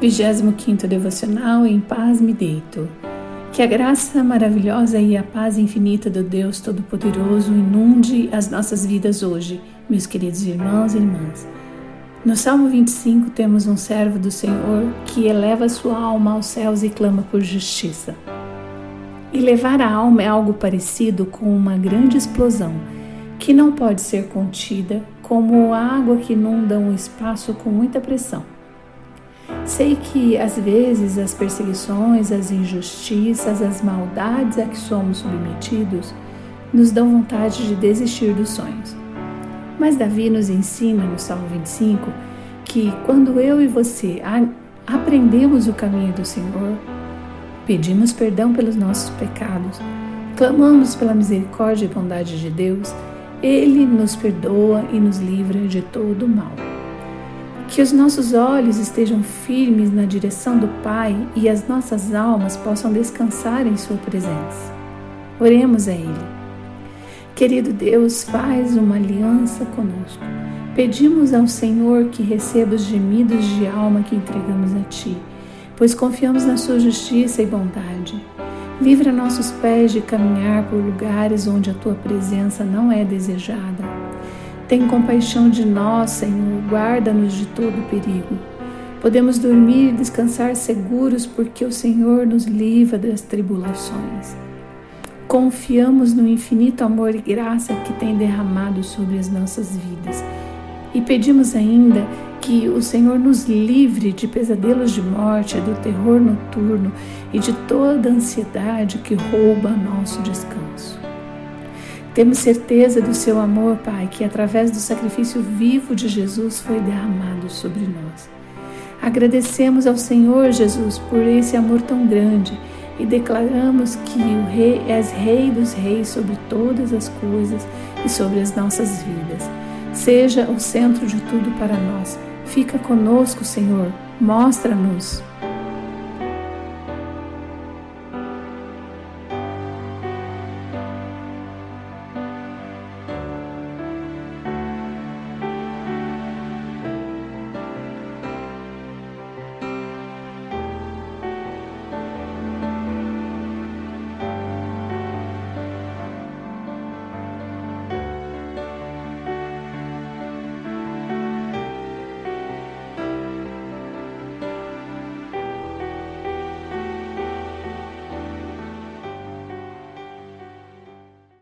25 Devocional Em Paz Me Deito. Que a graça maravilhosa e a paz infinita do Deus Todo-Poderoso inunde as nossas vidas hoje, meus queridos irmãos e irmãs. No Salmo 25 temos um servo do Senhor que eleva sua alma aos céus e clama por justiça. Elevar a alma é algo parecido com uma grande explosão que não pode ser contida, como a água que inunda um espaço com muita pressão. Sei que às vezes as perseguições, as injustiças, as maldades a que somos submetidos nos dão vontade de desistir dos sonhos. Mas Davi nos ensina no Salmo 25 que quando eu e você aprendemos o caminho do Senhor, pedimos perdão pelos nossos pecados, clamamos pela misericórdia e bondade de Deus, Ele nos perdoa e nos livra de todo o mal. Que os nossos olhos estejam firmes na direção do Pai e as nossas almas possam descansar em Sua presença. Oremos a Ele. Querido Deus, faz uma aliança conosco. Pedimos ao Senhor que receba os gemidos de alma que entregamos a Ti, pois confiamos na Sua justiça e bondade. Livra nossos pés de caminhar por lugares onde a Tua presença não é desejada tem compaixão de nós, Senhor, guarda-nos de todo perigo. Podemos dormir e descansar seguros porque o Senhor nos livra das tribulações. Confiamos no infinito amor e graça que tem derramado sobre as nossas vidas e pedimos ainda que o Senhor nos livre de pesadelos de morte, do terror noturno e de toda ansiedade que rouba nosso descanso. Temos certeza do seu amor, Pai, que através do sacrifício vivo de Jesus foi derramado sobre nós. Agradecemos ao Senhor Jesus por esse amor tão grande e declaramos que o Rei és Rei dos Reis sobre todas as coisas e sobre as nossas vidas. Seja o centro de tudo para nós. Fica conosco, Senhor. Mostra-nos